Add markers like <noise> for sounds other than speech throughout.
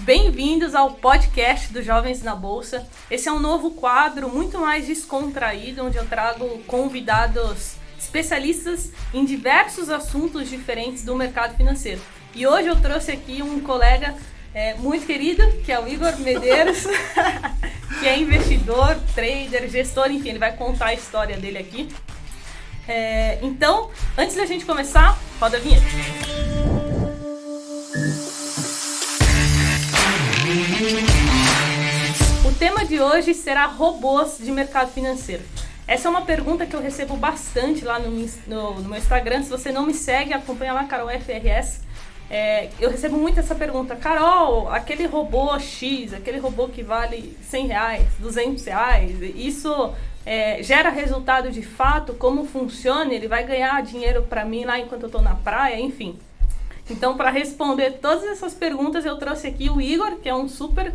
Bem-vindos ao podcast dos Jovens na Bolsa. Esse é um novo quadro muito mais descontraído, onde eu trago convidados especialistas em diversos assuntos diferentes do mercado financeiro. E hoje eu trouxe aqui um colega é, muito querido, que é o Igor Medeiros, <laughs> que é investidor, trader, gestor, enfim, ele vai contar a história dele aqui. É, então, antes da gente começar, roda a vinheta. Tema de hoje será robôs de mercado financeiro. Essa é uma pergunta que eu recebo bastante lá no, no, no meu Instagram. Se você não me segue, acompanha lá, Carol FRS. É, eu recebo muito essa pergunta, Carol, aquele robô X, aquele robô que vale 100 reais, 200 reais, isso é, gera resultado de fato? Como funciona? Ele vai ganhar dinheiro para mim lá enquanto eu estou na praia? Enfim. Então, para responder todas essas perguntas, eu trouxe aqui o Igor, que é um super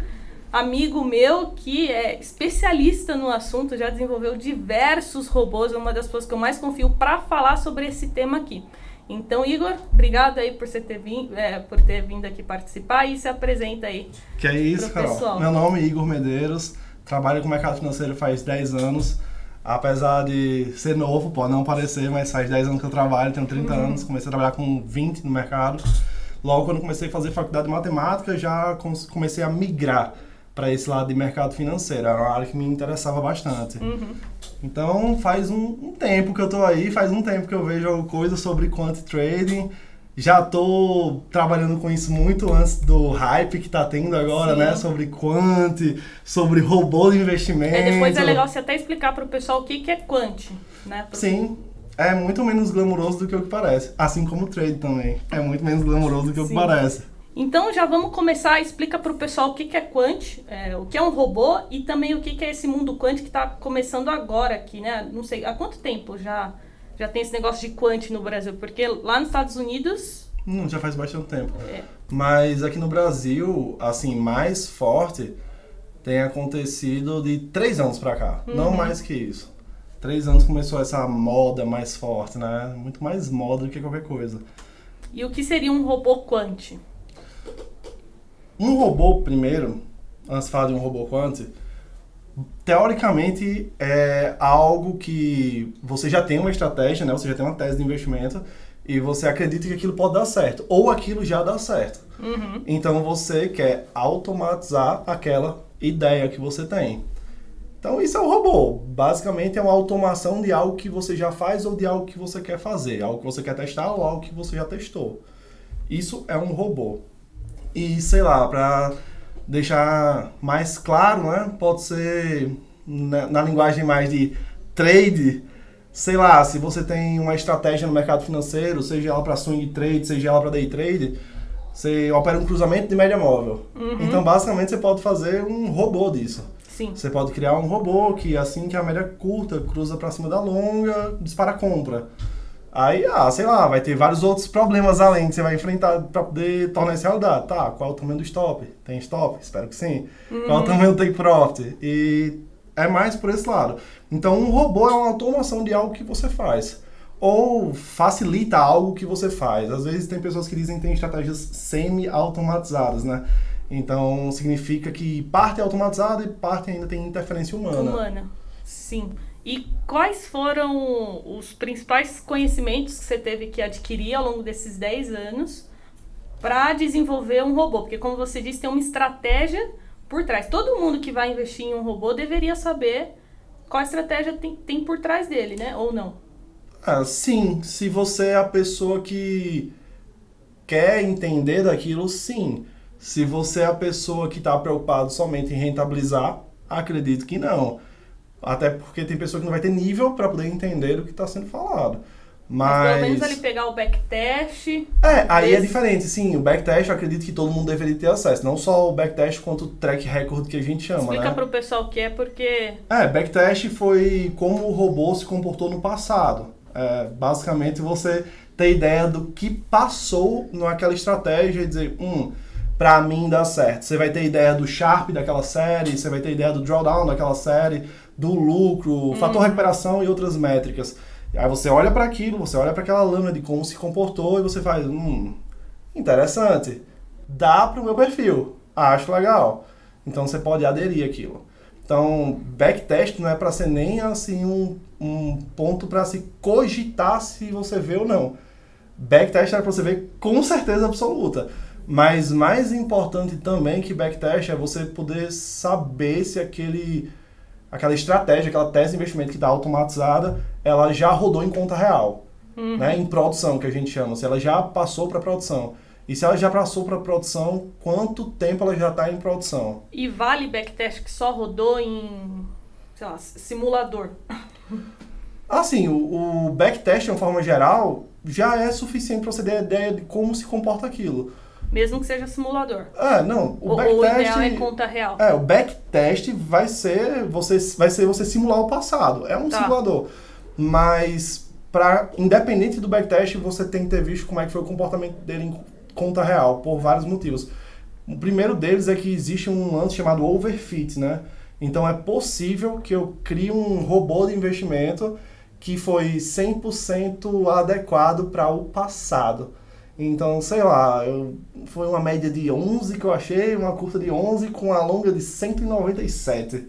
amigo meu que é especialista no assunto, já desenvolveu diversos robôs, é uma das pessoas que eu mais confio para falar sobre esse tema aqui. Então, Igor, obrigado aí por, você ter, vindo, é, por ter vindo aqui participar e se apresenta aí. Que é isso, Carol. Pessoal. Meu nome é Igor Medeiros, trabalho com o mercado financeiro faz 10 anos. Apesar de ser novo, pode não parecer, mas faz 10 anos que eu trabalho, tenho 30 uhum. anos, comecei a trabalhar com 20 no mercado. Logo quando comecei a fazer faculdade de matemática, já comecei a migrar para esse lado de mercado financeiro. Era uma área que me interessava bastante. Uhum. Então faz um, um, tempo que eu tô aí, faz um tempo que eu vejo coisas sobre quant trading. Já tô trabalhando com isso muito antes do hype que tá tendo agora, Sim. né? Sobre quant, sobre robô de investimento. É, depois é legal você até explicar para o pessoal o que, que é quant, né? Sim, é muito menos glamouroso do que o que parece. Assim como o trade também. É muito menos glamouroso do que Sim. o que parece. Então já vamos começar, explica para o pessoal o que, que é quant, é, o que é um robô e também o que, que é esse mundo quant que está começando agora aqui, né? Não sei, há quanto tempo já, já tem esse negócio de quant no Brasil? Porque lá nos Estados Unidos... Hum, já faz bastante tempo. É. Mas aqui no Brasil, assim, mais forte tem acontecido de três anos para cá, uhum. não mais que isso. Três anos começou essa moda mais forte, né? Muito mais moda do que qualquer coisa. E o que seria um robô quant? Um robô, primeiro, antes de falar de um robô quant, teoricamente é algo que você já tem uma estratégia, né? Você já tem uma tese de investimento e você acredita que aquilo pode dar certo, ou aquilo já dá certo. Uhum. Então você quer automatizar aquela ideia que você tem. Então isso é um robô. Basicamente é uma automação de algo que você já faz ou de algo que você quer fazer, algo que você quer testar ou algo que você já testou. Isso é um robô. E sei lá, para deixar mais claro, né? Pode ser na, na, linguagem mais de trade, sei lá, se você tem uma estratégia no mercado financeiro, seja ela para swing trade, seja ela para day trade, você opera um cruzamento de média móvel. Uhum. Então, basicamente, você pode fazer um robô disso. Sim. Você pode criar um robô que, assim que a média curta cruza para cima da longa, dispara a compra. Aí, ah, sei lá, vai ter vários outros problemas além que você vai enfrentar para poder tornar isso realidade. Tá, qual é o tamanho do stop? Tem stop? Espero que sim. Uhum. Qual é o tamanho do take profit? E é mais por esse lado. Então, um robô é uma automação de algo que você faz. Ou facilita algo que você faz. Às vezes tem pessoas que dizem que tem estratégias semi-automatizadas, né? Então, significa que parte é automatizada e parte ainda tem interferência humana. Humana, sim. E quais foram os principais conhecimentos que você teve que adquirir ao longo desses 10 anos para desenvolver um robô? Porque, como você disse, tem uma estratégia por trás. Todo mundo que vai investir em um robô deveria saber qual estratégia tem, tem por trás dele, né? Ou não? Ah, sim. Se você é a pessoa que quer entender daquilo, sim. Se você é a pessoa que está preocupado somente em rentabilizar, acredito que não. Até porque tem pessoa que não vai ter nível para poder entender o que está sendo falado. Mas... Mas... pelo menos ele pegar o backtest. É, aí é diferente, sim. O backtest eu acredito que todo mundo deveria ter acesso. Não só o backtest quanto o track record que a gente chama. Explica né? pro pessoal o que é, porque. É, backtest foi como o robô se comportou no passado. É, basicamente você ter ideia do que passou naquela estratégia e dizer, hum, pra mim dá certo. Você vai ter ideia do Sharp daquela série, você vai ter ideia do drawdown daquela série do lucro, uhum. fator recuperação e outras métricas. Aí você olha para aquilo, você olha para aquela lâmina de como se comportou e você faz, hum, interessante. Dá para o meu perfil. Acho legal. Então você pode aderir aquilo. Então, backtest não é para ser nem assim um, um ponto para se cogitar se você vê ou não. Backtest é para você ver com certeza absoluta. Mas mais importante também que backtest é você poder saber se aquele aquela estratégia, aquela tese de investimento que está automatizada, ela já rodou em conta real, uhum. né? Em produção, que a gente chama. Se ela já passou para produção. E se ela já passou para produção, quanto tempo ela já está em produção? E vale backtest que só rodou em, sei lá, simulador? Assim, o, o backtest, de uma forma geral, já é suficiente para você ter ideia de como se comporta aquilo. Mesmo que seja simulador. É, não. O, o backtest. O ideal é conta real. É, o backtest vai ser você, vai ser você simular o passado. É um tá. simulador. Mas, pra, independente do backtest, você tem que ter visto como é que foi o comportamento dele em conta real, por vários motivos. O primeiro deles é que existe um lance chamado overfit, né? Então é possível que eu crie um robô de investimento que foi 100% adequado para o passado. Então, sei lá, eu, foi uma média de 11 que eu achei, uma curta de 11 com a longa de 197.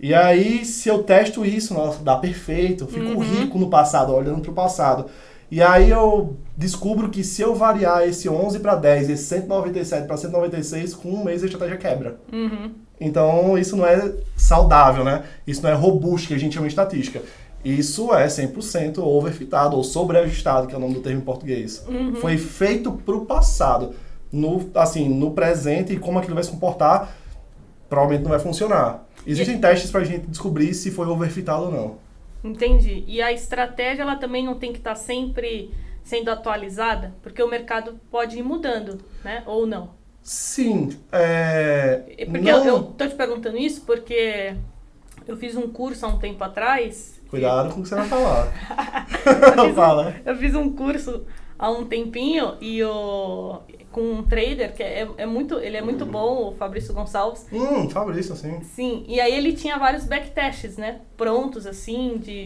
E aí, se eu testo isso, nossa, dá perfeito, eu fico uhum. rico no passado, olhando para o passado. E aí eu descubro que se eu variar esse 11 para 10 esse 197 para 196, com um mês a estratégia quebra. Uhum. Então, isso não é saudável, né? Isso não é robusto, que a gente chama de estatística. Isso é 100% overfitado ou sobreajustado, que é o nome do termo em português. Uhum. Foi feito para o passado. No, assim, no presente e como aquilo vai se comportar, provavelmente não vai funcionar. Existem e... testes para a gente descobrir se foi overfitado ou não. Entendi. E a estratégia ela também não tem que estar tá sempre sendo atualizada, porque o mercado pode ir mudando, né? Ou não? Sim. É... Porque não... eu, eu tô te perguntando isso porque eu fiz um curso há um tempo atrás Cuidado com o que você vai falar. <laughs> eu, Fala. Um, eu fiz um curso há um tempinho e o com um trader que é, é muito ele é muito bom o Fabrício Gonçalves hum Fabrício sim sim e aí ele tinha vários backtests né prontos assim de,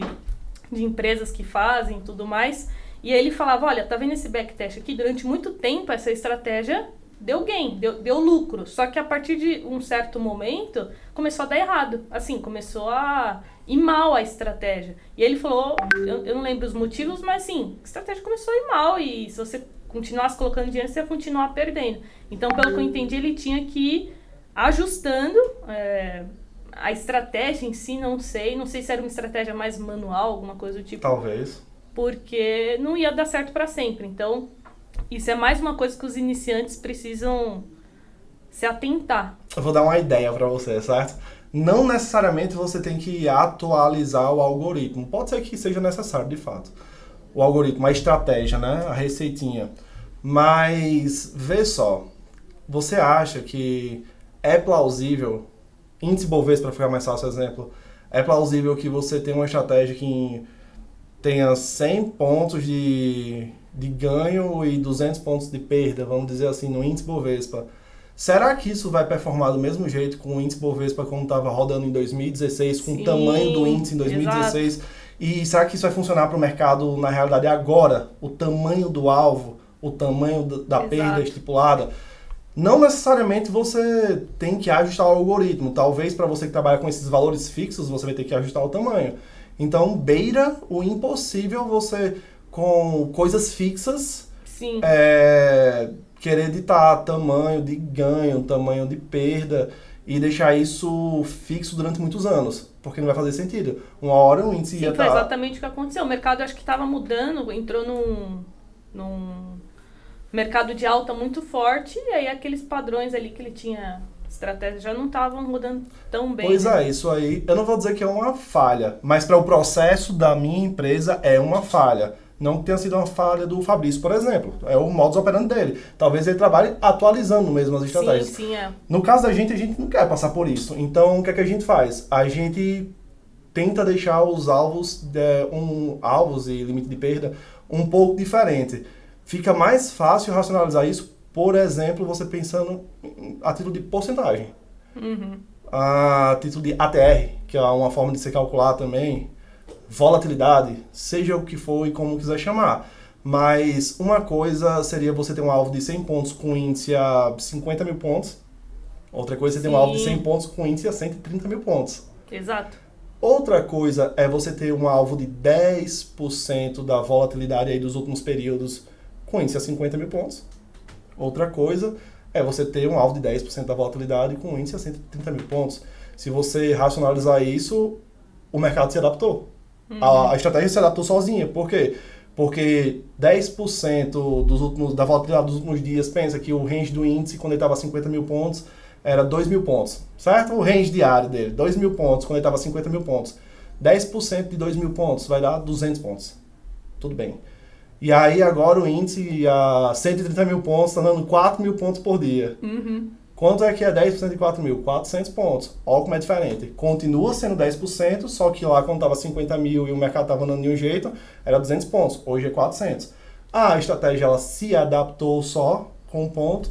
de empresas que fazem tudo mais e aí ele falava olha tá vendo esse backtest aqui durante muito tempo essa estratégia deu gain, deu, deu lucro. Só que a partir de um certo momento começou a dar errado. Assim, começou a ir mal a estratégia. E ele falou, eu, eu não lembro os motivos, mas sim, a estratégia começou a ir mal e se você continuasse colocando dinheiro, você ia continuar perdendo. Então, pelo que eu entendi, ele tinha que ir ajustando é, a estratégia em si, não sei. Não sei se era uma estratégia mais manual, alguma coisa do tipo. Talvez. Porque não ia dar certo para sempre. Então, isso é mais uma coisa que os iniciantes precisam se atentar. Eu vou dar uma ideia para você, certo? Não necessariamente você tem que atualizar o algoritmo. Pode ser que seja necessário, de fato. O algoritmo, a estratégia, né? A receitinha. Mas, vê só. Você acha que é plausível, índice Bovespa, para ficar mais fácil exemplo, é plausível que você tenha uma estratégia que tenha 100 pontos de de ganho e 200 pontos de perda, vamos dizer assim, no índice Bovespa. Será que isso vai performar do mesmo jeito com o índice Bovespa como estava rodando em 2016, com Sim, o tamanho do índice em 2016? Exato. E será que isso vai funcionar para o mercado na realidade agora? O tamanho do alvo, o tamanho da exato. perda estipulada? Não necessariamente você tem que ajustar o algoritmo. Talvez para você que trabalha com esses valores fixos, você vai ter que ajustar o tamanho. Então, beira o impossível você com coisas fixas. Sim. É, querer editar tamanho de ganho, tamanho de perda e deixar isso fixo durante muitos anos, porque não vai fazer sentido. Uma hora o índice Sim, ia foi tá... exatamente o que aconteceu. O mercado acho que estava mudando, entrou num, num mercado de alta muito forte e aí aqueles padrões ali que ele tinha estratégia já não estavam rodando tão bem. Pois né? é, isso aí, eu não vou dizer que é uma falha, mas para o processo da minha empresa é uma falha não tenha sido uma falha do Fabrício, por exemplo. É o modus operandi dele. Talvez ele trabalhe atualizando mesmo as estratégias. Sim, sim, é. No caso da gente, a gente não quer passar por isso. Então, o que é que a gente faz? A gente tenta deixar os alvos, de, um, alvos e limite de perda um pouco diferente. Fica mais fácil racionalizar isso, por exemplo, você pensando a título de porcentagem. Uhum. A título de ATR, que é uma forma de se calcular também volatilidade, seja o que for e como quiser chamar. Mas uma coisa seria você ter um alvo de 100 pontos com índice a 50 mil pontos, Outra coisa é você ter um alvo de 100 pontos com índice a 130 mil pontos. Exato. Outra coisa é você ter um alvo de 10% da volatilidade aí dos últimos períodos com índice a 50 mil pontos. Outra coisa é você ter um alvo de 10% da volatilidade com índice a 130 mil pontos. Se você racionalizar isso, o mercado se adaptou. A, a estratégia se adaptou sozinha. Por quê? Porque 10% dos últimos, da volatilidade dos últimos dias, pensa que o range do índice, quando ele estava a 50 mil pontos, era 2 mil pontos, certo? O range diário dele, 2 mil pontos, quando ele estava a 50 mil pontos. 10% de 2 mil pontos vai dar 200 pontos. Tudo bem. E aí agora o índice a 130 mil pontos está dando 4 mil pontos por dia. Uhum. Quanto é que é 10% de 4 mil? 400 pontos. Olha como é diferente. Continua sendo 10%, só que lá quando estava 50 mil e o mercado estava andando de um jeito, era 200 pontos. Hoje é 400. Ah, a estratégia ela se adaptou só com ponto.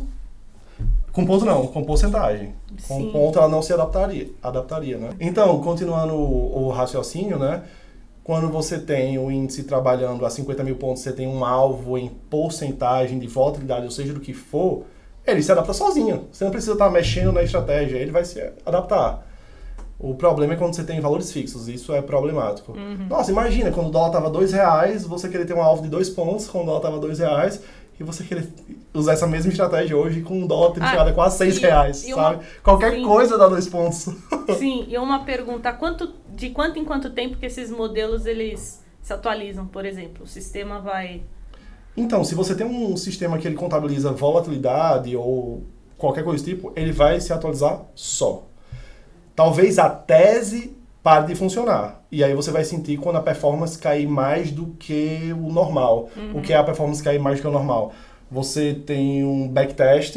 Com ponto não, com porcentagem. Com Sim. ponto ela não se adaptaria, adaptaria, né? Então, continuando o, o raciocínio, né? Quando você tem o índice trabalhando a 50 mil pontos, você tem um alvo em porcentagem de volatilidade, ou seja, do que for, ele se adapta sozinho. Você não precisa estar mexendo na estratégia, ele vai se adaptar. O problema é quando você tem valores fixos, isso é problemático. Nossa, imagina, quando o dólar estava dois reais, você querer ter um alvo de dois pontos, quando o dólar estava dois reais, e você querer usar essa mesma estratégia hoje com o dólar tendo Ah, chegado a quase seis e- reais, e uma- sabe? Qualquer sim. coisa dá dois pontos. <laughs> Sim, e uma pergunta, quanto, de quanto em quanto tempo que esses modelos eles se atualizam, por exemplo? O sistema vai... Então, se você tem um sistema que ele contabiliza volatilidade ou qualquer coisa do tipo, ele vai se atualizar só. Talvez a tese pare de funcionar. E aí você vai sentir quando a performance cair mais do que o normal. O que é a performance cair mais do que o normal? Você tem um backtest,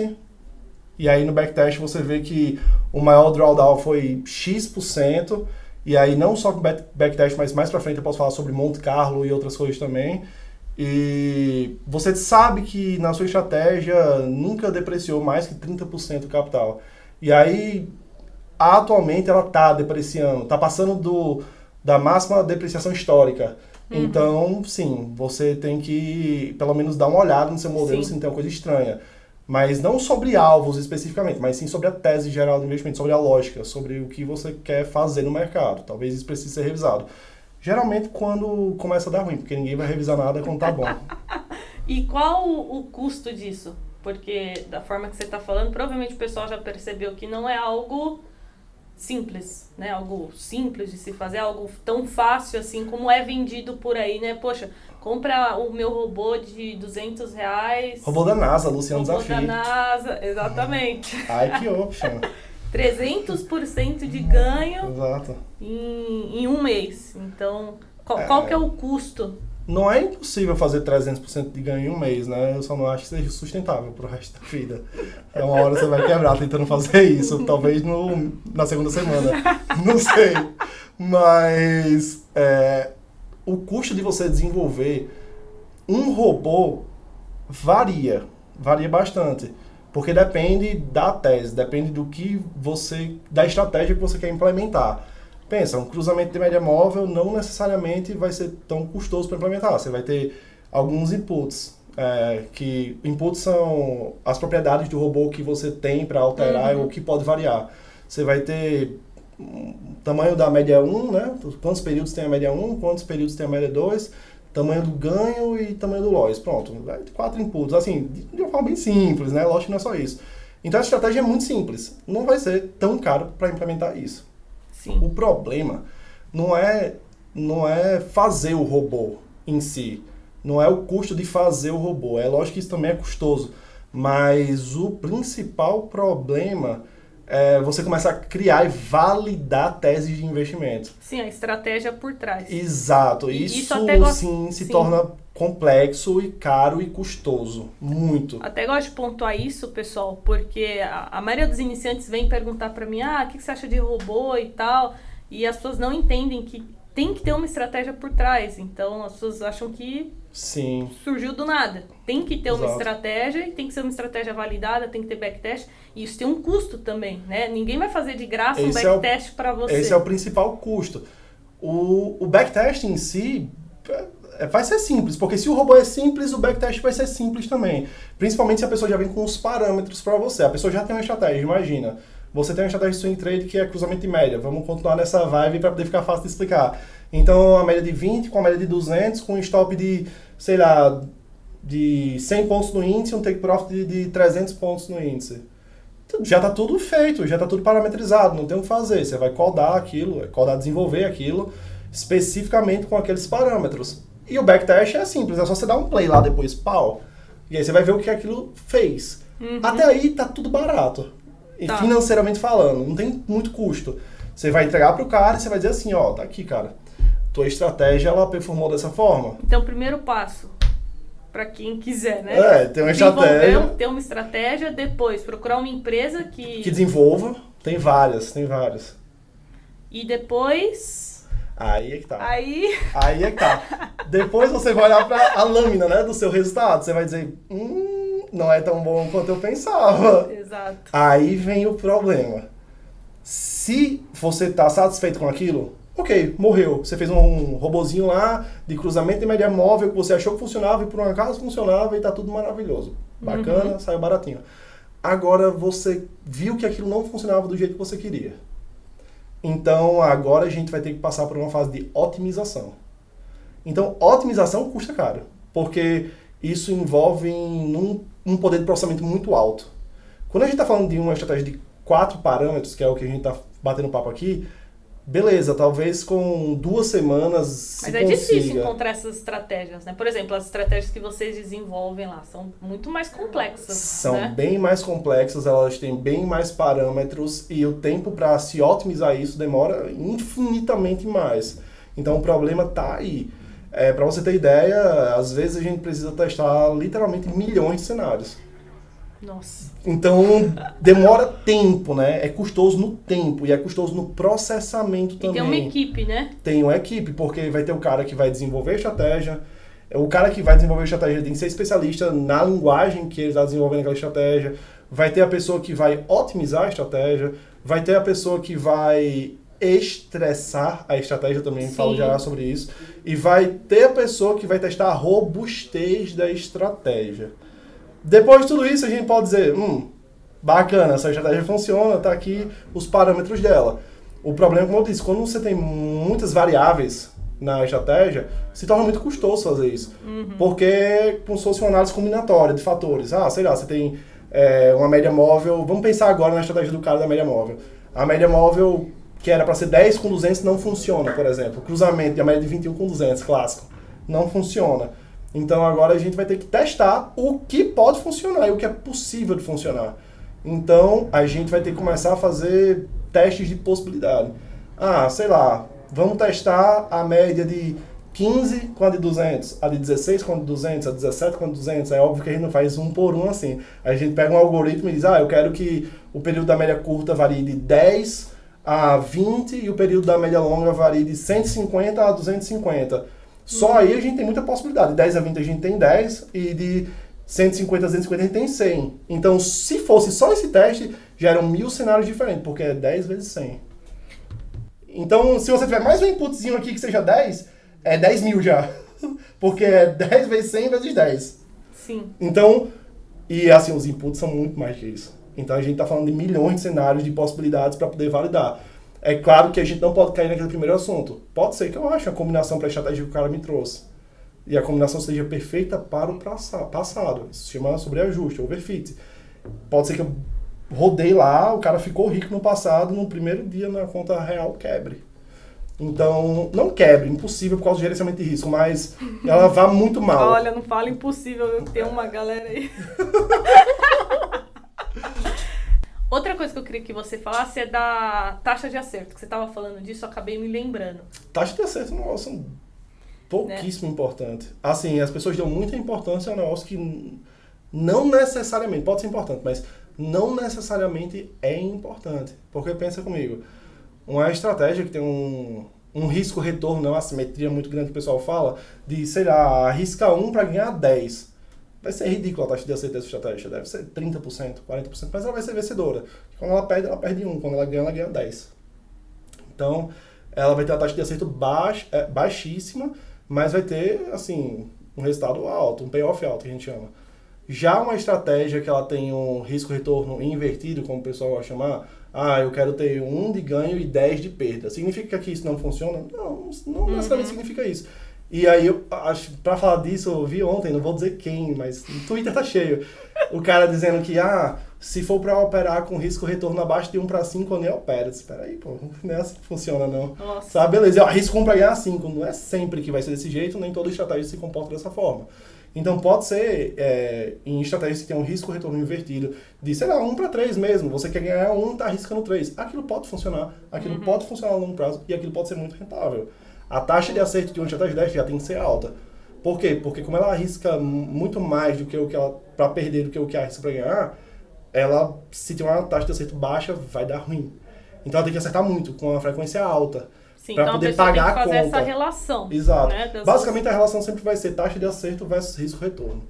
e aí no backtest você vê que o maior drawdown foi X%, e aí não só com back- backtest, mas mais pra frente eu posso falar sobre Monte Carlo e outras coisas também. E você sabe que na sua estratégia nunca depreciou mais que 30% do capital. E aí, atualmente, ela está depreciando, está passando do, da máxima depreciação histórica. Então, sim, você tem que pelo menos dar uma olhada no seu modelo Sim. se não tem uma coisa estranha. Mas não sobre alvos especificamente, mas sim sobre a tese geral do investimento, sobre a lógica, sobre o que você quer fazer no mercado. Talvez isso precise ser revisado. Geralmente quando começa a dar ruim, porque ninguém vai revisar nada quando tá bom. <laughs> E qual o, o custo disso? Porque da forma que você está falando, provavelmente o pessoal já percebeu que não é algo simples, né? Algo simples de se fazer, algo tão fácil assim como é vendido por aí, né? Poxa, compra o meu robô de 200 reais. Robô da NASA, Luciano robô Desafio. da NASA, exatamente. Ai, que option. <laughs> 300% de ganho Exato. em, em um mês. Então, qual, É. qual que é o custo? Não é impossível fazer 300% de ganho em um mês, né? Eu só não acho que seja sustentável pro resto da vida. É uma hora você vai quebrar tentando fazer isso, talvez no, na segunda semana. <laughs> Não sei. Mas é, o custo de você desenvolver um robô varia, varia bastante. Porque depende da tese, depende do que você, da estratégia que você quer implementar. Pensa, um cruzamento de média móvel não necessariamente vai ser tão custoso para implementar. Você vai ter alguns inputs, é, que inputs são as propriedades do robô que você tem para alterar ou que pode variar. Você vai ter tamanho da média 1, né? Quantos períodos tem a média 1, quantos períodos tem a média 2, tamanho do ganho e tamanho do loss. Pronto, quatro inputs. Assim, de de uma forma bem simples, né? Lógico que não é só isso. Então a estratégia é muito simples. Não vai ser tão caro para implementar isso. Sim. O problema não é, não é fazer o robô em si. Não é o custo de fazer o robô. É lógico que isso também é custoso. Mas o principal problema é você começar a criar e validar teses de investimento. Sim, a estratégia por trás. Exato. E Isso, isso gosto- sim se sim. torna complexo e caro e custoso. Muito. Até gosto de pontuar isso, pessoal, porque a, a maioria dos iniciantes vem perguntar pra mim, ah, o que, que você acha de robô e tal, e as pessoas não entendem que tem que ter uma estratégia por trás. Então as pessoas acham que Sim. surgiu do nada. Tem que ter uma Exato. estratégia e tem que ser uma estratégia validada, tem que ter backtest. E isso tem um custo também, né? Ninguém vai fazer de graça um Esse é o- backtest pra você. Esse é o principal custo. O, o backtest em si, é, vai ser simples, porque se o robô é simples, o backtest vai ser simples também. Principalmente se a pessoa já vem com os parâmetros para você. A pessoa já tem uma estratégia, imagina. Você tem uma estratégia de swing trade que é cruzamento de média. Vamos continuar nessa vibe para poder ficar fácil de explicar. Então, a média de 20 com a média de 200, com um stop de, sei lá, de 100 pontos no índice, um take profit de, de 300 pontos no índice. Já está tudo feito, já está tudo parametrizado, não tem o que fazer. Você vai codar aquilo, codar, desenvolver aquilo especificamente com aqueles parâmetros. E o backtest é simples, é só você dar um play lá depois, pau. E aí você vai ver o que aquilo fez. Uhum. Até aí tá tudo barato. E tá. financeiramente falando, não tem muito custo. Você vai entregar pro cara e você vai dizer assim, ó, tá aqui, cara. Tua estratégia ela performou dessa forma. Então, primeiro passo, para quem quiser, né? É, tem uma estratégia. Ter uma estratégia, depois procurar uma empresa que. Que desenvolva. Tem várias, tem várias. E depois. Aí é que tá. Aí. <laughs> Aí é que tá. depois você vai olhar para a lâmina, né, do seu resultado. Você vai dizer, hum, não é tão bom quanto eu pensava. Exato. Aí vem o problema. Se você tá satisfeito com aquilo, Ok, morreu. Você fez um robozinho lá de cruzamento de média móvel que você achou que funcionava e por um acaso funcionava e tá tudo maravilhoso. Bacana, uhum. saiu baratinho. Agora você viu que aquilo não funcionava do jeito que você queria. Então agora a gente vai ter que passar por uma fase de otimização. Então, otimização custa caro, porque isso envolve um, um poder de processamento muito alto. Quando a gente está falando de uma estratégia de quatro parâmetros, que é o que a gente está batendo papo aqui, Beleza, talvez com duas semanas. Mas é consiga. difícil encontrar essas estratégias, né? Por exemplo, as estratégias que vocês desenvolvem lá são muito mais complexas. São né? bem mais complexas, elas têm bem mais parâmetros e o tempo para se otimizar isso demora infinitamente mais. Então o problema tá aí. É, para você ter ideia, às vezes a gente precisa testar literalmente milhões de cenários. Nossa. Então, demora tempo, né? É custoso no tempo e é custoso no processamento também. E tem uma equipe, né? Tem uma equipe, porque vai ter o cara que vai desenvolver a estratégia, o cara que vai desenvolver a estratégia tem que ser especialista na linguagem que ele está desenvolvendo aquela estratégia, vai ter a pessoa que vai otimizar a estratégia, vai ter a pessoa que vai estressar a estratégia também, Sim. falo já sobre isso, e vai ter a pessoa que vai testar a robustez da estratégia. Depois de tudo isso, a gente pode dizer, hum, bacana, essa estratégia funciona, tá aqui os parâmetros dela. O problema, como eu disse, quando você tem muitas variáveis na estratégia, se torna muito custoso fazer isso. Uhum. Porque como se fosse uma análise combinatória de fatores. Ah, sei lá, você tem é, uma média móvel, vamos pensar agora na estratégia do cara da média móvel. A média móvel que era para ser 10 com 200 não funciona, por exemplo. cruzamento de a média de 21 com 200, clássico. Não funciona. Então agora a gente vai ter que testar o que pode funcionar e o que é possível de funcionar. Então a gente vai ter que começar a fazer testes de possibilidade. Ah, sei lá, vamos testar a média de 15 com a de 200, a de 16 com a de 200, a de 17 com a de 200. É óbvio que a gente não faz um por um assim. A gente pega um algoritmo e diz, ah, eu quero que o período da média curta varie de 10 a 20 e o período da média longa varie de 150 a 250 só aí a gente tem muita possibilidade. De 10 a 20 a gente tem 10 e de 150 a 250 a gente tem 100. Então, se fosse só esse teste, já eram mil cenários diferentes, porque é 10 vezes 100. Então, se você tiver mais um inputzinho aqui que seja 10, é 10 mil já. <laughs> Porque é 10 vezes 100 vezes 10. Sim. Então, e assim, os inputs são muito mais que isso. Então, a gente está falando de milhões de cenários, de possibilidades para poder validar. É claro que a gente não pode cair naquele primeiro assunto. Pode ser que eu ache a combinação para a estratégia que o cara me trouxe. E a combinação seja perfeita para o passado. Isso se chama sobreajuste, overfit. Pode ser que eu rodei lá, o cara ficou rico no passado, no primeiro dia na conta real quebre. Então, não quebre, impossível por causa do gerenciamento de risco, mas ela vá muito mal. Olha, não fala impossível, eu tenho uma galera aí. <laughs> Outra coisa que eu queria que você falasse é da taxa de acerto, que você estava falando disso, eu acabei me lembrando. Taxa de acerto é um negócio pouquíssimo né? importante. Assim, as pessoas dão muita importância a um negócio que não necessariamente, pode ser importante, mas não necessariamente é importante. Porque pensa comigo, uma estratégia que tem um, um risco-retorno, uma assimetria muito grande que o pessoal fala, de, sei lá, arrisca um para ganhar 10 vai ser ridícula a taxa de acerto dessa estratégia. Deve ser 30%, 40%, mas ela vai ser vencedora. Quando ela perde, ela perde 1. Quando ela ganha, ela ganha 10. Então, ela vai ter a taxa de acerto baix, é, baixíssima, mas vai ter, assim, um resultado alto, um payoff alto, que a gente chama. Já uma estratégia que ela tem um risco-retorno invertido, como o pessoal vai chamar, ah, eu quero ter um de ganho e 10 de perda. Significa que isso não funciona? Não, não uhum. necessariamente significa isso. E aí, eu acho, pra falar disso, eu vi ontem, não vou dizer quem, mas o Twitter tá cheio. O cara dizendo que, ah, se for para operar com risco retorno abaixo de 1 para 5, eu nem opero. Espera aí, pô, não é assim que funciona, não. Nossa. Sabe, beleza, eu arrisco 1 para ganhar 5. Não é sempre que vai ser desse jeito, nem toda estratégia se comporta dessa forma. Então pode ser é, em estratégias que tem um risco retorno invertido, de, sei lá, 1 para 3 mesmo. Você quer ganhar 1, tá arriscando 3. Aquilo pode funcionar, aquilo uhum. pode funcionar a longo prazo e aquilo pode ser muito rentável. A taxa de acerto de uma estratégia dessa já tem que ser alta. Por quê? Porque como ela arrisca muito mais do que o que ela para perder do que o que arrisca para ganhar, ela se tem uma taxa de acerto baixa, vai dar ruim. Então ela tem que acertar muito com uma frequência alta. Para então poder pagar tem que fazer a conta. essa relação. Exato. Né, Basicamente a relação sempre vai ser taxa de acerto versus risco retorno.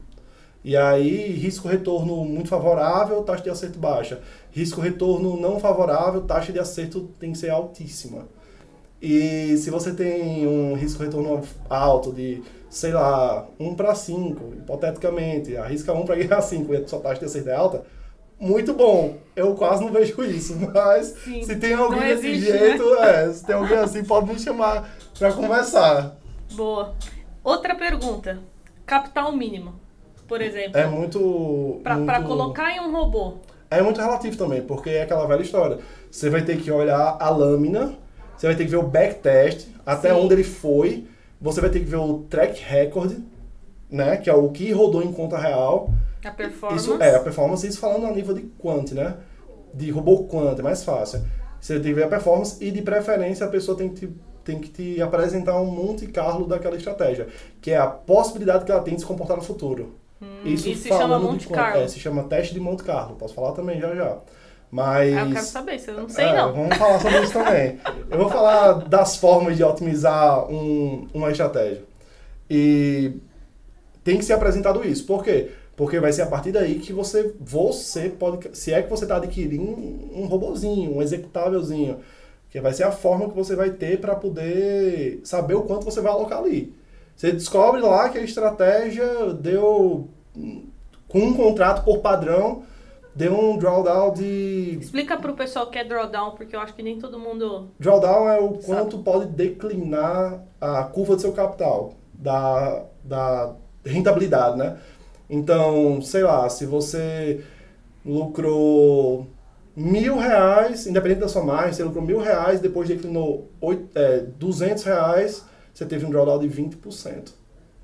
E aí, risco retorno muito favorável, taxa de acerto baixa. Risco retorno não favorável, taxa de acerto tem que ser altíssima. E se você tem um risco retorno alto de, sei lá, 1 para 5, hipoteticamente, arrisca 1 para ganhar 5 e a sua taxa de acerto é alta, muito bom. Eu quase não vejo <laughs> isso, mas Sim, se tem alguém desse existe, né? jeito, né? é, se tem alguém assim, pode me chamar para conversar. Boa. Outra pergunta. Capital mínimo, por exemplo. É muito... Para muito... colocar em um robô. É muito relativo também, porque é aquela velha história. Você vai ter que olhar a lâmina você vai ter que ver o backtest, até Sim. onde ele foi. Você vai ter que ver o track record, né? Que é o que rodou em conta real. A performance. Isso, é, a performance, isso falando a nível de quant, né? De robô quant, é mais fácil. Você tem que ver a performance e, de preferência, a pessoa tem que te, tem que te apresentar um Monte Carlo daquela estratégia, que é a possibilidade que ela tem de se comportar no futuro. Hum, isso, isso se chama Monte Carlo. É, se chama teste de Monte Carlo. Posso falar também já já. Mas. Ah, eu quero saber, se eu não sei é, não. Vamos falar sobre isso também. Eu vou falar das formas de otimizar um, uma estratégia. E tem que ser apresentado isso. Por quê? Porque vai ser a partir daí que você, você pode. Se é que você está adquirindo um, um robozinho, um executávelzinho, que vai ser a forma que você vai ter para poder saber o quanto você vai alocar ali. Você descobre lá que a estratégia deu com um contrato por padrão deu um drawdown de. Explica para o pessoal o que é drawdown, porque eu acho que nem todo mundo. Drawdown é o quanto sabe. pode declinar a curva do seu capital, da, da rentabilidade, né? Então, sei lá, se você lucrou mil reais, independente da sua margem, você lucrou mil reais, depois declinou oito, é, 200 reais, você teve um drawdown de 20%.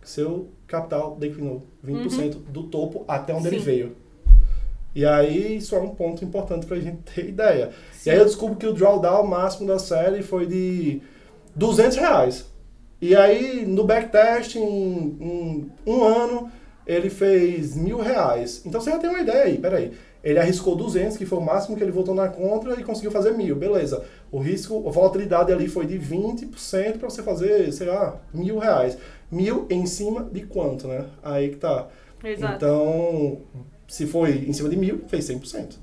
Seu capital declinou 20% uhum. do topo até onde Sim. ele veio. E aí isso é um ponto importante para a gente ter ideia. Sim. E aí eu descubro que o drawdown máximo da série foi de 200 reais. E aí no backtest, em, em um ano, ele fez mil reais. Então você já tem uma ideia aí, peraí. Ele arriscou 200, que foi o máximo que ele voltou na contra e conseguiu fazer mil, beleza. O risco, a volatilidade ali foi de 20% para você fazer, sei lá, mil reais. Mil em cima de quanto, né? Aí que tá. Exato. Então, se foi em cima de mil, fez 100%.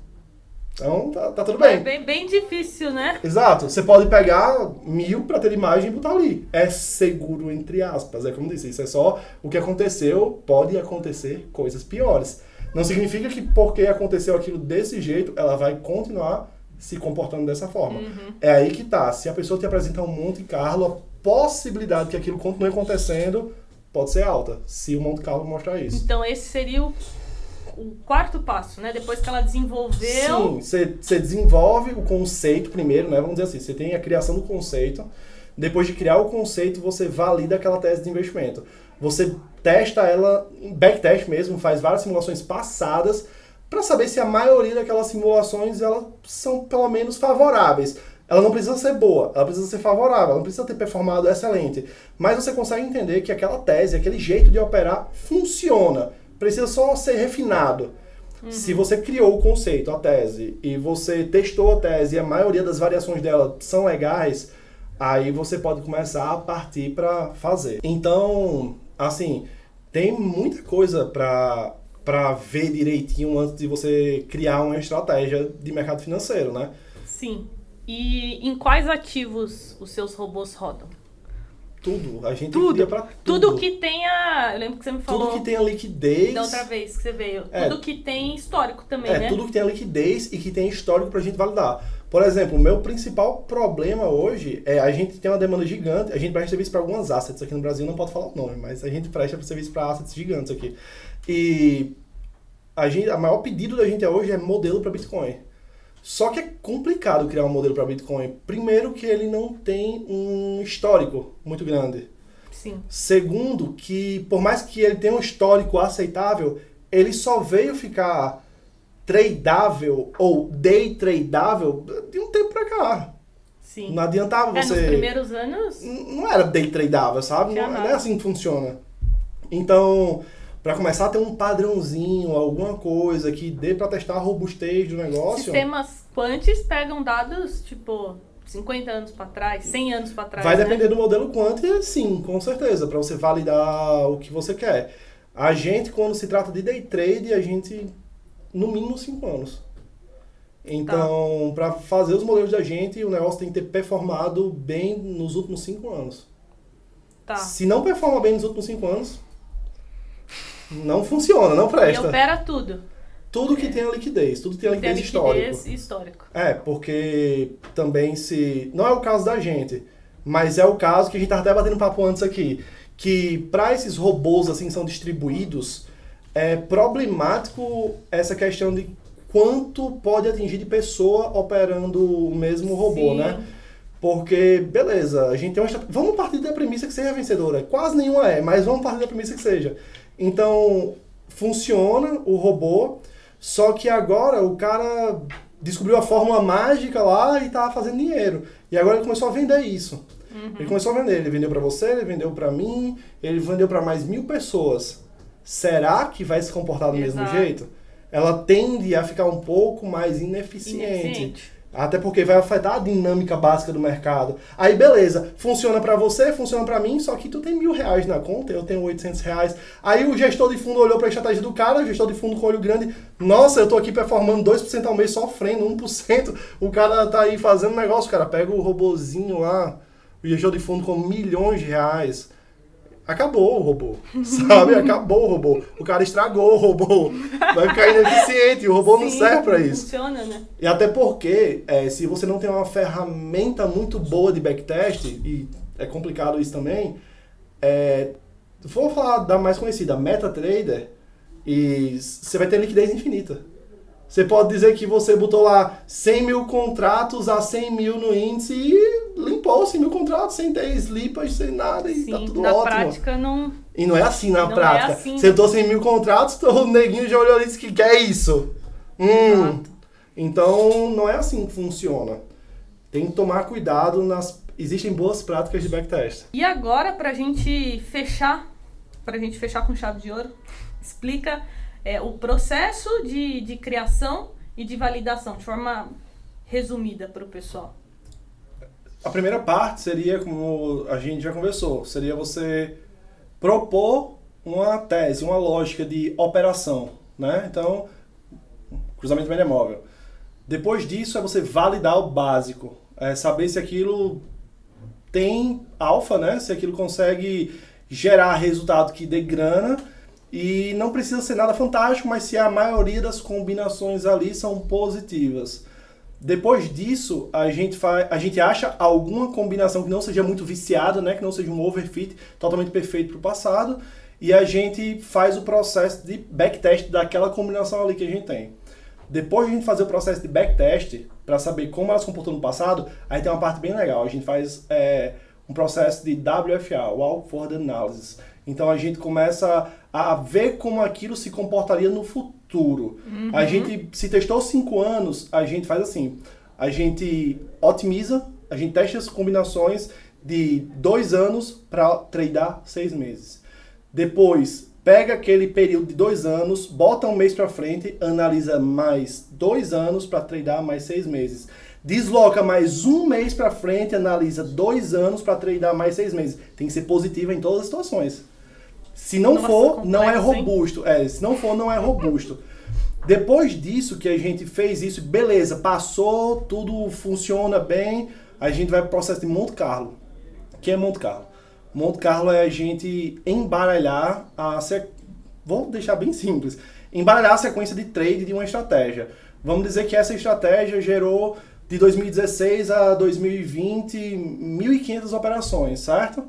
Então, tá, tá tudo bem. É bem, bem difícil, né? Exato. Você pode pegar mil para ter imagem e botar ali. É seguro, entre aspas. É como disse, isso é só o que aconteceu. Pode acontecer coisas piores. Não significa que porque aconteceu aquilo desse jeito, ela vai continuar se comportando dessa forma. Uhum. É aí que tá. Se a pessoa te apresenta um Monte Carlo, a possibilidade que aquilo continue acontecendo pode ser alta, se o Monte Carlo mostrar isso. Então, esse seria o o quarto passo, né? Depois que ela desenvolveu. Sim, você desenvolve o conceito primeiro, né? Vamos dizer assim, você tem a criação do conceito. Depois de criar o conceito, você valida aquela tese de investimento. Você testa ela em backtest mesmo, faz várias simulações passadas para saber se a maioria daquelas simulações elas são pelo menos favoráveis. Ela não precisa ser boa, ela precisa ser favorável, ela não precisa ter performado excelente. Mas você consegue entender que aquela tese, aquele jeito de operar funciona precisa só ser refinado. Uhum. Se você criou o conceito, a tese, e você testou a tese e a maioria das variações dela são legais, aí você pode começar a partir para fazer. Então, assim, tem muita coisa para para ver direitinho antes de você criar uma estratégia de mercado financeiro, né? Sim. E em quais ativos os seus robôs rodam? Tudo. A gente Tudo. pra tudo. Tudo que tenha. Eu lembro que você me falou Tudo que tenha liquidez. da outra vez que você veio. É. Tudo que tem histórico também, É, né? tudo que tenha liquidez e que tenha histórico pra gente validar. Por exemplo, o meu principal problema hoje é a gente tem uma demanda gigante, a gente presta serviço para algumas assets aqui no Brasil, não pode falar o nome, mas a gente presta serviço para assets gigantes aqui. E a gente, a maior pedido da gente hoje é modelo para Bitcoin. Só que é complicado criar um modelo para Bitcoin. Primeiro que ele não tem um histórico muito grande. Sim. Segundo, que por mais que ele tenha um histórico aceitável, ele só veio ficar tradável ou day tradável de um tempo pra cá. Sim. Não adiantava É, você. nos primeiros anos. Não era day tradável, sabe? Não, não é assim que funciona. Então, para começar a ter um padrãozinho, alguma coisa que dê pra testar a robustez do negócio. Sistemas quantis pegam dados, tipo, 50 anos pra trás, 100 anos pra trás. Vai né? depender do modelo quant, sim, com certeza, para você validar o que você quer. A gente, quando se trata de day trade, a gente, no mínimo, 5 anos. Então, para fazer os modelos da gente, o negócio tem que ter performado bem nos últimos 5 anos. Tá. Se não performa bem nos últimos 5 anos, não funciona, não E presta. opera tudo. Tudo que tenha liquidez, tudo que tenha Tem a liquidez histórica. liquidez histórico. É, porque também se. Não é o caso da gente, mas é o caso que a gente tava até batendo papo antes aqui. Que para esses robôs assim que são distribuídos, é problemático essa questão de quanto pode atingir de pessoa operando o mesmo robô, Sim. né? Porque, beleza, a gente tem uma. Vamos partir da premissa que seja vencedora. Quase nenhuma é, mas vamos partir da premissa que seja. Então, funciona o robô, só que agora o cara descobriu a fórmula mágica lá e tá fazendo dinheiro. E agora ele começou a vender isso. Ele começou a vender. Ele vendeu pra você, ele vendeu pra mim, ele vendeu pra mais mil pessoas. Será que vai se comportar do mesmo Exato. jeito? Ela tende a ficar um pouco mais ineficiente. Ineficiente. Até porque vai afetar a dinâmica básica do mercado. Aí beleza, funciona pra você, funciona pra mim, só que tu tem mil reais na conta, eu tenho 800 reais. Aí o gestor de fundo olhou pra estratégia do cara, o gestor de fundo com olho grande, nossa, eu tô aqui performando 2% ao mês sofrendo, 1%. O cara tá aí fazendo negócio, cara, pega o robozinho lá, o gestor de fundo com milhões de reais. Acabou o robô, sabe? <laughs> Acabou o robô. O cara estragou o robô. Vai ficar ineficiente, o robô não Sim, serve pra isso. Funciona, né? E até porque, é, se você não tem uma ferramenta muito boa de backtest, e é complicado isso também, é, vou falar da mais conhecida, MetaTrader, e você vai ter liquidez infinita. Você pode dizer que você botou lá 100 mil contratos a 100 mil no índice e limpou 100 mil contratos sem ter slippage, sem nada, e Sim, tá tudo na ótimo. prática não. E não é assim na Não é prática. assim, Você né? botou 100 mil contratos, <laughs> o neguinho já olhou ali e disse que quer isso. Hum. Então, não é assim que funciona. Tem que tomar cuidado nas... Existem boas práticas de backtest. E agora, pra gente fechar, pra gente fechar com chave de ouro, explica é, o processo de, de criação e de validação, de forma resumida para o pessoal. A primeira parte seria, como a gente já conversou, seria você propor uma tese, uma lógica de operação, né? Então, cruzamento média móvel. Depois disso é você validar o básico, é saber se aquilo tem alfa, né? Se aquilo consegue gerar resultado que dê grana e não precisa ser nada fantástico, mas se a maioria das combinações ali são positivas. Depois disso, a gente, a gente acha alguma combinação que não seja muito viciada, né? que não seja um overfit totalmente perfeito para o passado, e a gente faz o processo de backtest daquela combinação ali que a gente tem. Depois de a gente fazer o processo de backtest, para saber como ela se comportou no passado, aí tem uma parte bem legal. A gente faz é, um processo de WFA, Walk for the Analysis. Então a gente começa a ver como aquilo se comportaria no futuro. A gente, se testou cinco anos, a gente faz assim: a gente otimiza, a gente testa as combinações de dois anos para tradar seis meses. Depois, pega aquele período de dois anos, bota um mês para frente, analisa mais dois anos para tradar mais seis meses. Desloca mais um mês para frente, analisa dois anos para tradar mais seis meses. Tem que ser positiva em todas as situações. Se não Nossa, for, não é complexo, robusto. É, se não for, não é robusto. Depois disso que a gente fez isso, beleza, passou, tudo funciona bem, a gente vai pro processo de Monte Carlo. O que é Monte Carlo? Monte Carlo é a gente embaralhar a... Vou deixar bem simples. Embaralhar a sequência de trade de uma estratégia. Vamos dizer que essa estratégia gerou de 2016 a 2020 1.500 operações, certo?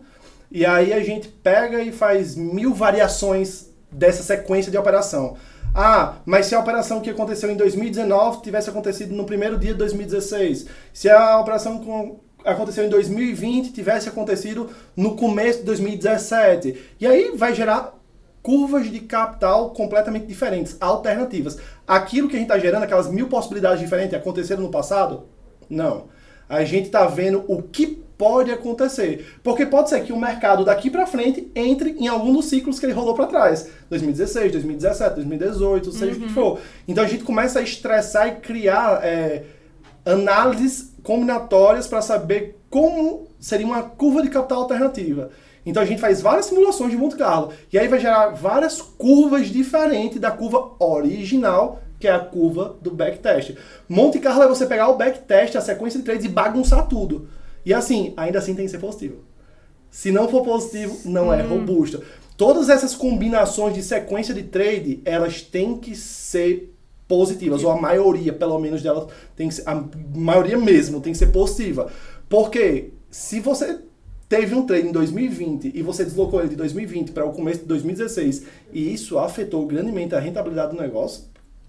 E aí a gente pega e faz mil variações dessa sequência de operação. Ah, mas se a operação que aconteceu em 2019 tivesse acontecido no primeiro dia de 2016, se a operação com, aconteceu em 2020 tivesse acontecido no começo de 2017, e aí vai gerar curvas de capital completamente diferentes, alternativas. Aquilo que a gente está gerando, aquelas mil possibilidades diferentes, aconteceram no passado? Não. A gente está vendo o que pode acontecer. Porque pode ser que o mercado daqui para frente entre em algum dos ciclos que ele rolou para trás. 2016, 2017, 2018, seja uhum. o que for. Então a gente começa a estressar e criar é, análises combinatórias para saber como seria uma curva de capital alternativa. Então a gente faz várias simulações de Monte Carlo e aí vai gerar várias curvas diferentes da curva original, que é a curva do backtest. Monte Carlo é você pegar o backtest, a sequência de trades e bagunçar tudo. E assim, ainda assim tem que ser positivo. Se não for positivo, não é robusto. Todas essas combinações de sequência de trade, elas têm que ser positivas, ou a maioria, pelo menos delas, tem que ser, a maioria mesmo tem que ser positiva. Porque se você teve um trade em 2020 e você deslocou ele de 2020 para o começo de 2016 e isso afetou grandemente a rentabilidade do negócio,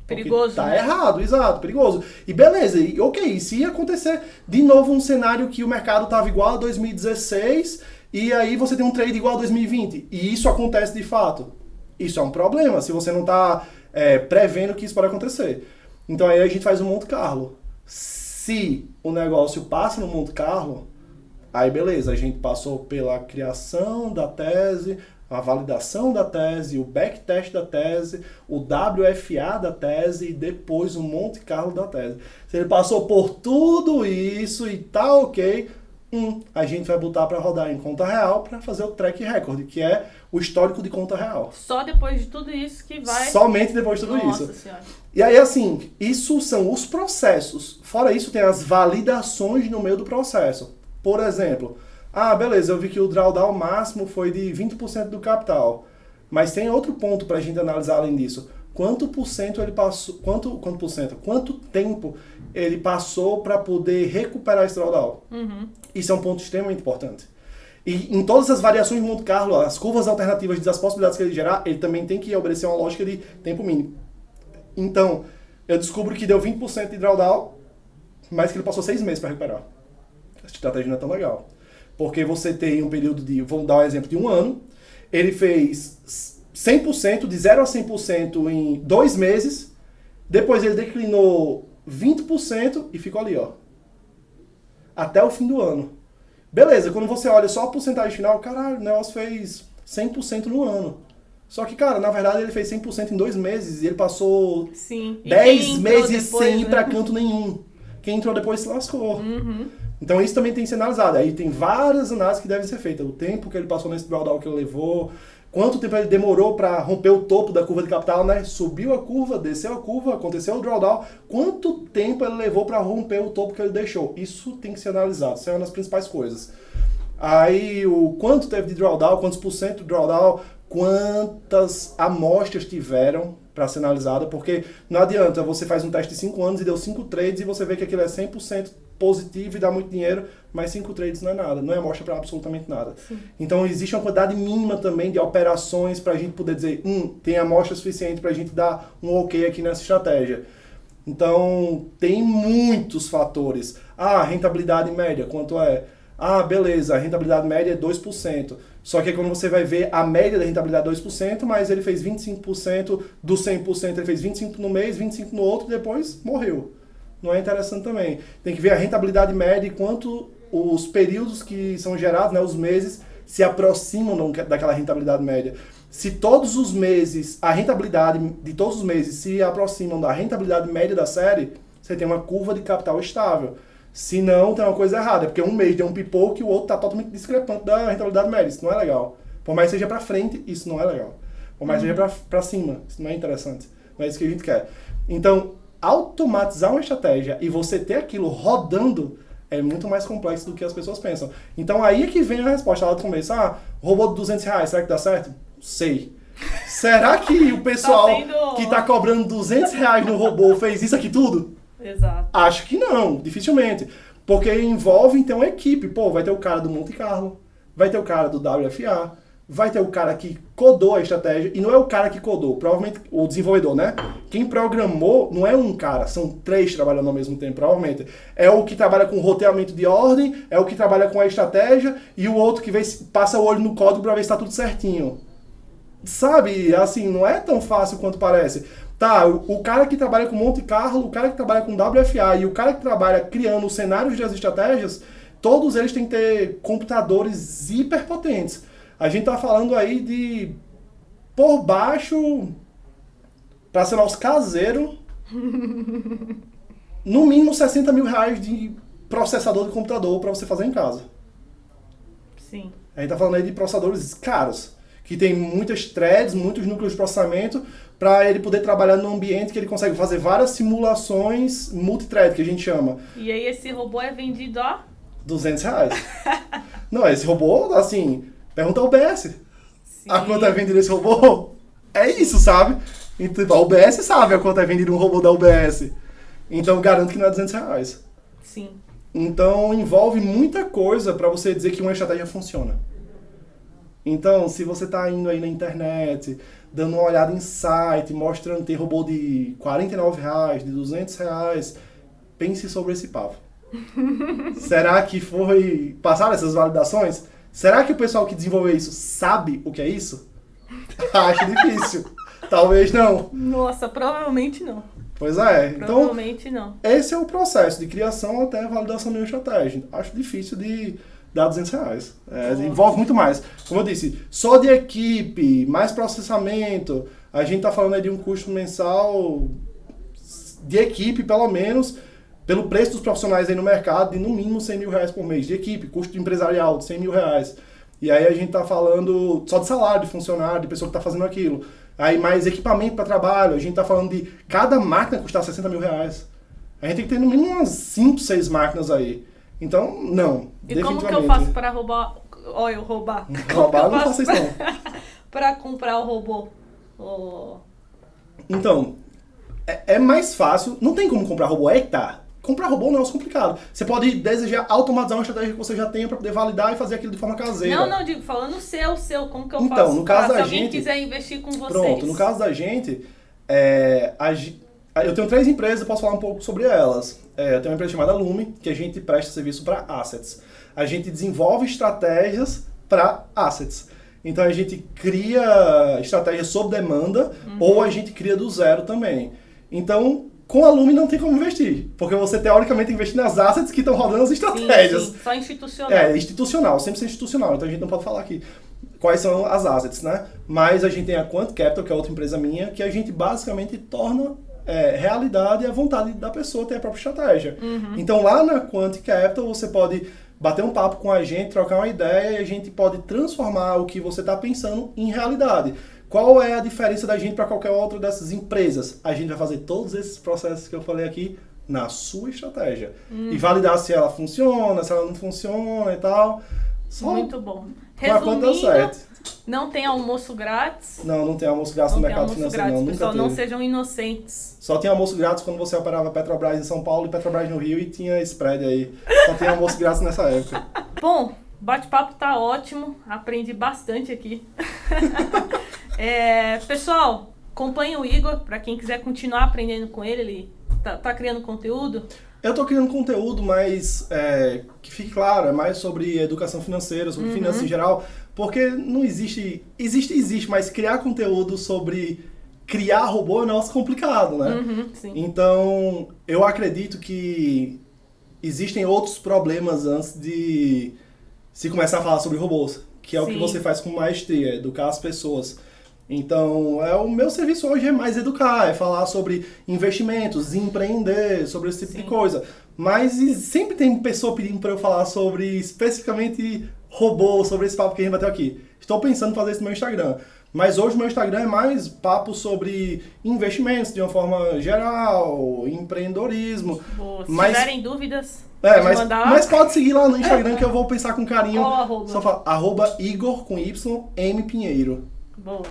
Perigoso. Tá né? errado, exato, perigoso. E beleza, e ok, se acontecer de novo um cenário que o mercado tava igual a 2016 e aí você tem um trade igual a 2020 e isso acontece de fato, isso é um problema se você não tá é, prevendo que isso pode acontecer. Então aí a gente faz um Monte Carlo. Se o negócio passa no Monte Carlo, aí beleza, a gente passou pela criação da tese, a validação da tese, o backtest da tese, o WFA da tese e depois o Monte Carlo da tese. Se ele passou por tudo isso e tá ok, hum, a gente vai botar para rodar em conta real para fazer o track record, que é o histórico de conta real. Só depois de tudo isso que vai. Somente depois de tudo Nossa isso. Senhora. E aí, assim, isso são os processos. Fora isso, tem as validações no meio do processo. Por exemplo, ah, beleza, eu vi que o drawdown máximo foi de 20% do capital. Mas tem outro ponto para a gente analisar além disso. Quanto por cento ele passou, quanto, quanto por cento, quanto tempo ele passou para poder recuperar esse drawdown? Uhum. Isso é um ponto extremamente importante. E em todas as variações de Monte Carlo, as curvas alternativas das possibilidades que ele gerar, ele também tem que obedecer uma lógica de tempo mínimo. Então, eu descubro que deu 20% de drawdown, mas que ele passou seis meses para recuperar. Essa estratégia não é tão legal. Porque você tem um período de, vamos dar um exemplo de um ano, ele fez 100%, de 0 a 100% em dois meses, depois ele declinou 20% e ficou ali, ó. Até o fim do ano. Beleza, quando você olha só a porcentagem final, caralho, o negócio fez 100% no ano. Só que, cara, na verdade ele fez 100% em dois meses e ele passou Sim. E 10 quem entrou meses depois, sem ir né? pra canto nenhum. Quem entrou depois se lascou. Uhum. Então isso também tem que ser analisado. Aí tem várias análises que devem ser feitas. O tempo que ele passou nesse drawdown que ele levou, quanto tempo ele demorou para romper o topo da curva de capital, né? Subiu a curva, desceu a curva, aconteceu o drawdown. Quanto tempo ele levou para romper o topo que ele deixou? Isso tem que ser analisado. Isso é uma das principais coisas. Aí o quanto teve de drawdown, quantos por cento de drawdown, quantas amostras tiveram para ser analisada, porque não adianta, você faz um teste de 5 anos e deu 5 trades e você vê que aquilo é 100% positivo e dá muito dinheiro, mas 5 trades não é nada, não é amostra para absolutamente nada. Então existe uma quantidade mínima também de operações para a gente poder dizer, hum, tem amostra suficiente para a gente dar um ok aqui nessa estratégia. Então tem muitos fatores. Ah, rentabilidade média, quanto é? Ah, beleza, a rentabilidade média é 2%. Só que quando você vai ver a média da rentabilidade é 2%, mas ele fez 25% do 100%, ele fez 25% no mês, 25% no outro, depois morreu. Não é interessante também. Tem que ver a rentabilidade média e quanto os períodos que são gerados, né, os meses, se aproximam daquela rentabilidade média. Se todos os meses, a rentabilidade de todos os meses se aproximam da rentabilidade média da série, você tem uma curva de capital estável. Se não, tem uma coisa errada, porque um mês deu um pipoco e o outro está totalmente discrepante da rentabilidade média. Isso não é legal. Por mais que seja para frente, isso não é legal. Por mais que seja para cima, isso não é interessante. Não é isso que a gente quer. Então, automatizar uma estratégia e você ter aquilo rodando É muito mais complexo do que as pessoas pensam. Então aí é que vem a resposta lá do começo. Ah, robô de 200 reais, será que dá certo? Sei. Será que o pessoal Tá que tá cobrando 200 reais no robô fez isso aqui tudo? Exato. Acho que não, dificilmente. Porque envolve então a equipe. Pô, vai ter o cara do Monte Carlo, vai ter o cara do WFA, vai ter o cara que codou a estratégia, e não é o cara que codou, provavelmente o desenvolvedor, né? Quem programou não é um cara, são três trabalhando ao mesmo tempo, provavelmente. É o que trabalha com roteamento de ordem, é o que trabalha com a estratégia, e o outro que vê, passa o olho no código para ver se está tudo certinho. Sabe, assim, não é tão fácil quanto parece. Tá, o, o cara que trabalha com Monte Carlo, o cara que trabalha com WFA e o cara que trabalha criando os cenários das estratégias, todos eles têm que ter computadores hiperpotentes. A gente tá falando aí de por baixo para ser nosso caseiro, <laughs> no mínimo 60 mil reais de processador de computador para você fazer em casa. Sim. A gente tá falando aí de processadores caros, que tem muitas threads, muitos núcleos de processamento, para ele poder trabalhar num ambiente que ele consegue fazer várias simulações multithread, que a gente chama. E aí esse robô é vendido, ó. 200 reais. <laughs> Não, esse robô, assim, pergunta ao OBS. Sim. A quanto é vendido esse robô? É isso, sabe? Então, a UBS sabe a quanto é vendido um robô da UBS. Então, garanto que não é 200 reais. Sim. Então envolve muita coisa para você dizer que uma estratégia funciona. Então, se você está indo aí na internet, dando uma olhada em site, mostrando tem robô de 49 reais, de 200 reais, pense sobre esse papo. <laughs> Será que foi passaram essas validações? Será que o pessoal que desenvolveu isso sabe o que é isso? <laughs> Acho difícil. Talvez não. Nossa, provavelmente não. Pois é. Então, Provavelmente não. esse é o processo de criação até validação de uma estratégia. Acho difícil de dar 200 reais. É, envolve muito mais. Como eu disse, só de equipe, mais processamento, a gente está falando aí de um custo mensal de equipe, pelo menos, pelo preço dos profissionais aí no mercado, de no mínimo 100 mil reais por mês de equipe, custo empresarial de 100 mil reais. E aí a gente está falando só de salário de funcionário, de pessoa que está fazendo aquilo. Aí mais equipamento para trabalho, a gente está falando de cada máquina custar 60 mil reais. A gente tem que ter no mínimo umas 5, 6 máquinas aí. Então, não. E como que eu faço para roubar. Olha, eu roubar. Que Roubar, eu não faça isso não. <laughs> para comprar o robô? O- Então, é, é mais fácil. Não tem como comprar robô, é que tá. Comprar robô é um negócio complicado. Você pode desejar automatizar uma estratégia que você já tenha para poder validar e fazer aquilo de forma caseira. Não, não, digo, falando o seu, o seu, como que eu Então, faço? no caso da se alguém gente- quiser investir com vocês. Pronto, no caso da gente, é, a eu tenho três empresas, eu posso falar um pouco sobre elas. É, eu tenho uma empresa chamada Lume, que a gente presta serviço para assets. A gente desenvolve estratégias para assets. Então a gente cria estratégias sob demanda Uhum. ou a gente cria do zero também. Então, com a Lume não tem como investir, porque você teoricamente investe nas assets que estão rodando as Sim, estratégias. sim, só institucional. É, institucional, sempre ser institucional, então a gente não pode falar aqui quais são as assets, né? Mas a gente tem a Quant Capital, que é outra empresa minha, que a gente basicamente torna é, realidade a vontade da pessoa ter a própria estratégia. Então lá na Quant Capital você pode bater um papo com a gente, trocar uma ideia e a gente pode transformar o que você está pensando em realidade. Qual é a diferença da gente para qualquer outra dessas empresas? A gente vai fazer todos esses processos que eu falei aqui na sua estratégia. E validar se ela funciona, se ela não funciona e tal. Só Muito bom. Resumindo, certa. não tem almoço grátis. Não, não tem almoço grátis Não no tem mercado financeiro, grátis, não. Nunca pessoal. teve. Não sejam inocentes. Só tinha almoço grátis quando você operava Petrobras em São Paulo e Petrobras no Rio e tinha spread aí. Só tinha almoço <laughs> grátis nessa época. Bom, bate-papo tá ótimo. Aprendi bastante aqui. <laughs> É, pessoal, acompanhe o Igor para quem quiser continuar aprendendo com ele. Ele tá, tá criando conteúdo. Eu tô criando conteúdo, mas é, que fique claro, é mais sobre educação financeira, sobre finanças em geral, porque não existe. Existe, existe, mas criar conteúdo sobre criar robô é um negócio complicado, né? Uhum, sim. Então, eu acredito que existem outros problemas antes de se começar a falar sobre robôs, que é o que Sim. você faz com maestria, educar as pessoas. Então, é o meu serviço hoje é mais educar, é falar sobre investimentos, empreender, sobre esse tipo Sim. de coisa. Mas sempre tem pessoa pedindo para eu falar sobre especificamente robô, sobre esse papo que a gente bateu aqui. Estou pensando em fazer isso no meu Instagram. Mas hoje o meu Instagram é mais papo sobre investimentos de uma forma geral, empreendedorismo. Boa. Se Mas- tiverem dúvidas, É, mas, mandar. mas pode seguir lá no <laughs> Instagram que eu vou pensar com carinho. Qual arroba? Só fala, arroba Igor com Y, M Pinheiro. Boa.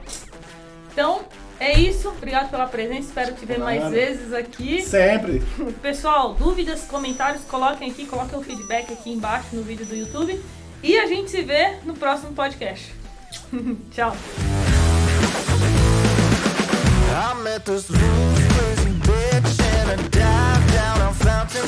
Então, é isso. Obrigado pela presença. Espero te ver mais vezes aqui. Sempre. <laughs> Pessoal, dúvidas, comentários, coloquem aqui, coloquem o feedback aqui embaixo no vídeo do YouTube. E a gente se vê no próximo podcast. <laughs> Tchau. I met this ruthless bitch and I dived down fountain